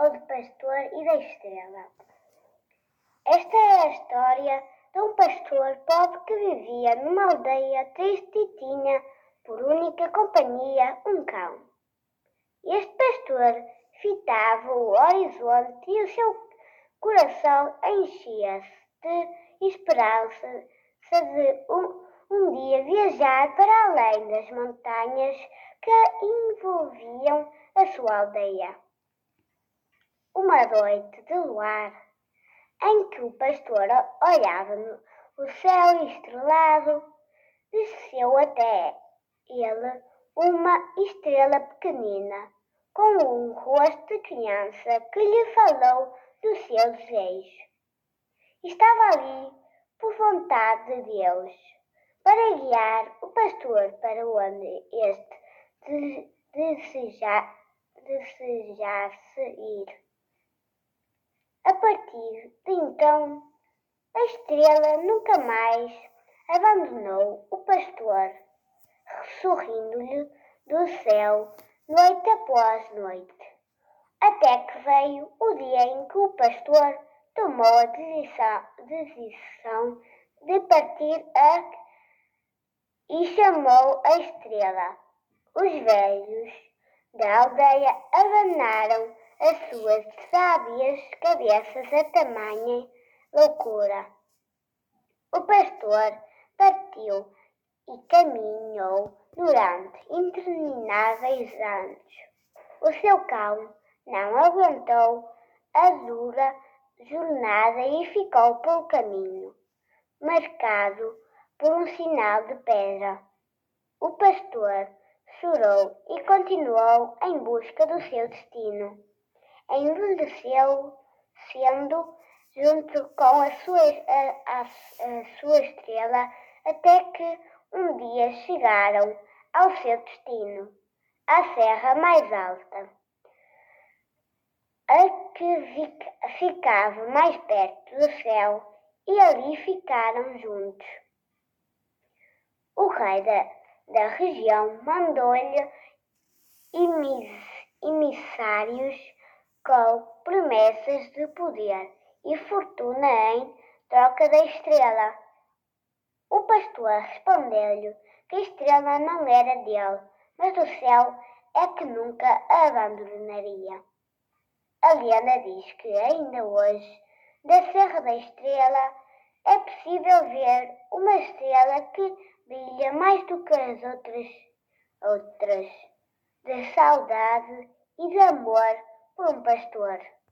ou do pastor e da estrela. Esta é a história de um pastor pobre que vivia numa aldeia triste e tinha por única companhia um cão. Este pastor fitava o horizonte e o seu coração enchia-se de esperança de um, um dia viajar para além das montanhas que envolviam a sua aldeia. Uma noite de luar, em que o pastor olhava no o céu estrelado, desceu até ele uma estrela pequenina, com um rosto de criança que lhe falou do seu desejo. Estava ali por vontade de Deus, para guiar o pastor para onde este desejasse ir. Partir de então, a estrela nunca mais abandonou o pastor, sorrindo-lhe do céu noite após noite, até que veio o dia em que o pastor tomou a decisão, de partir a, e chamou a estrela. Os velhos da aldeia abanaram as suas sábias cabeças a tamanha loucura. O pastor partiu e caminhou durante intermináveis anos. O seu cão não aguentou a dura jornada e ficou pelo caminho, marcado por um sinal de pedra. O pastor chorou e continuou em busca do seu destino envelheceu sendo junto com a sua, a, a, a sua estrela até que um dia chegaram ao seu destino, à serra mais alta, a que ficava mais perto do céu, e ali ficaram juntos. O rei da, da região mandou-lhe emissários com promessas de poder e fortuna em troca da estrela. O pastor respondeu-lhe que a estrela não era dele, mas do céu é que nunca a abandonaria. A lenda diz que ainda hoje, da Serra da Estrela, é possível ver uma estrela que brilha mais do que as outras, outras, de saudade e de amor um pastor.